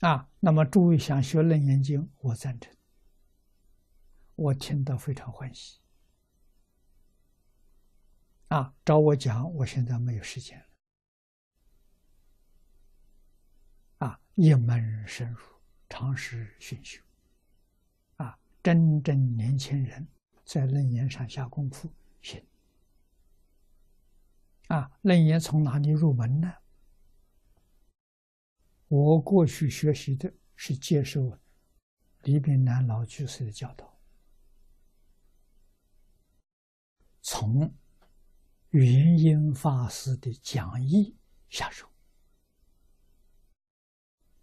啊，那么诸位想学《楞严经》，我赞成，我听得非常欢喜。啊，找我讲，我现在没有时间了。啊，一门深入，长时熏修。啊，真正年轻人在楞严上下功夫行。啊，楞严从哪里入门呢？我过去学习的是接受李炳南老居士的教导，从元音法师的讲义下手。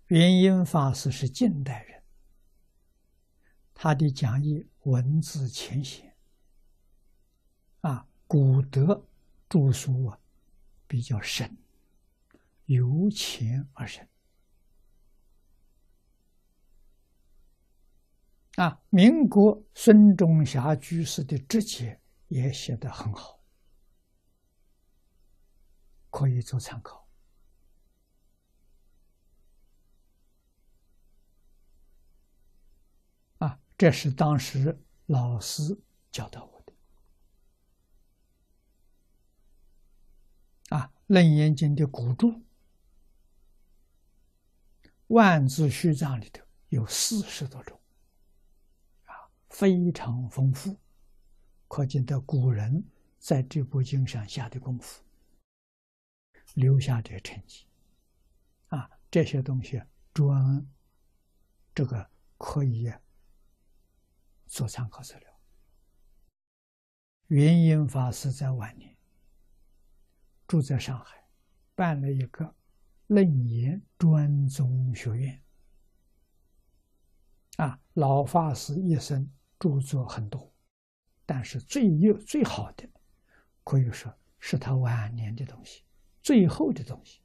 元音法师是近代人，他的讲义文字浅显，啊，古德著书啊比较深，由浅而深。啊，民国孙中霞居士的直解也写得很好，可以做参考。啊，这是当时老师教导我的。啊，《楞严经》的古注《万字序藏》里头有四十多种。非常丰富，可见的古人在这部经上下的功夫，留下这成绩。啊，这些东西专这个可以做参考资料。元音法师在晚年住在上海，办了一个楞严专宗学院。啊，老法师一生。著作很多，但是最优最好的，可以说是他晚年的东西，最后的东西。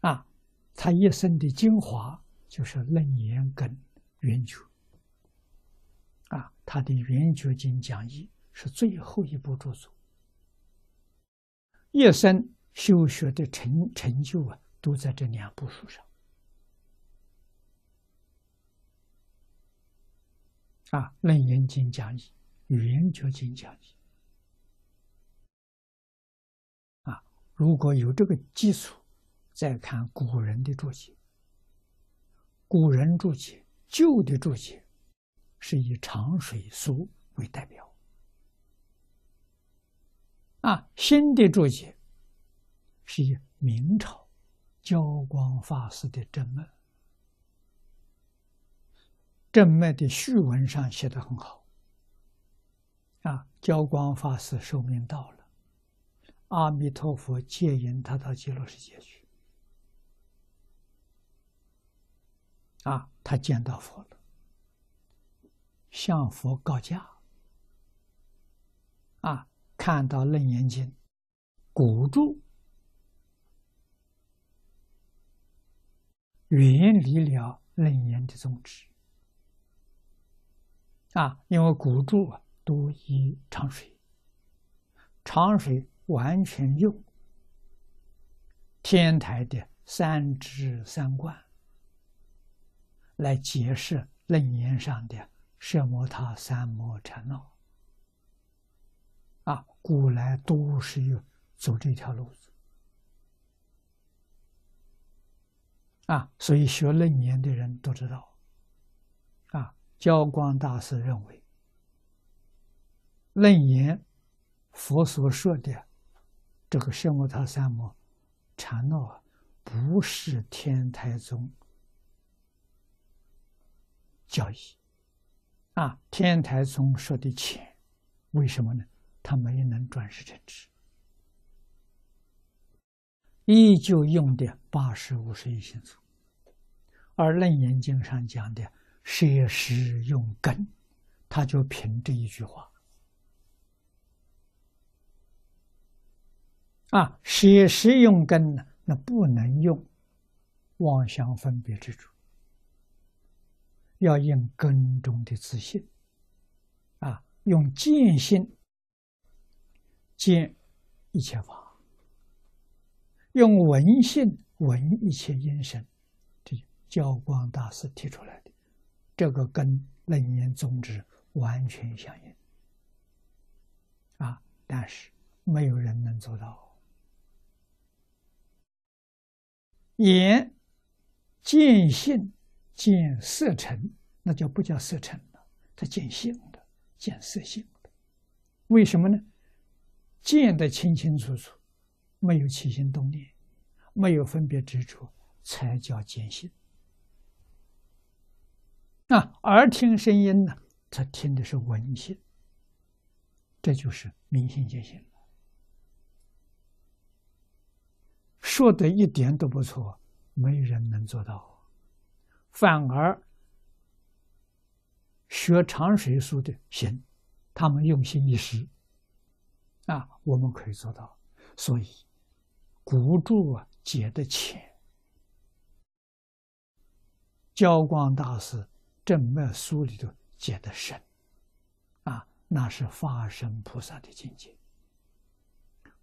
啊，他一生的精华就是《楞严跟圆觉》。啊，他的《圆觉经》讲义是最后一部著作。一生修学的成成就啊，都在这两部书上。啊，《楞严经》讲义，《圆觉经》讲义。啊，如果有这个基础，再看古人的注解，古人注解旧的注解是以长水书为代表，啊，新的注解是以明朝教光法师的真门。正脉的序文上写的很好，啊，教光法师寿命到了，阿弥陀佛接引他到极乐世界去，啊，他见到佛了，向佛告假，啊，看到《楞严经》古注，远离了楞严的宗旨。啊，因为古注啊都以长水，长水完全用天台的三支三观来解释楞严上的摄摩他三摩禅那。啊，古来都是有走这条路子。啊，所以学楞严的人都知道。啊教光大师认为，楞严佛所说的这个圣摩他三摩禅那，不是天台宗教义啊。天台宗说的浅，为什么呢？他没能转世成智，依旧用的八十五十一心处，而楞严经上讲的。舍实用根，他就凭这一句话。啊，舍实用根呢，那不能用妄想分别之处，要用根中的自信。啊，用见性见一切法，用闻性闻一切音声，这教光大师提出来的，这个跟楞严宗旨完全相应啊！但是没有人能做到。眼见性见色尘，那就不叫色尘了，它见性的，见色性的。为什么呢？见得清清楚楚，没有起心动念，没有分别执着，才叫见性。那耳听声音呢？他听的是闻性，这就是明心见性。说的一点都不错，没人能做到，反而学长水书的行，他们用心一时，啊，我们可以做到。所以古注啊解的浅，教光大师正脉书里头解的深，啊，那是法身菩萨的境界，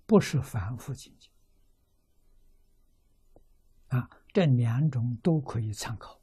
不是凡夫境界。啊，这两种都可以参考。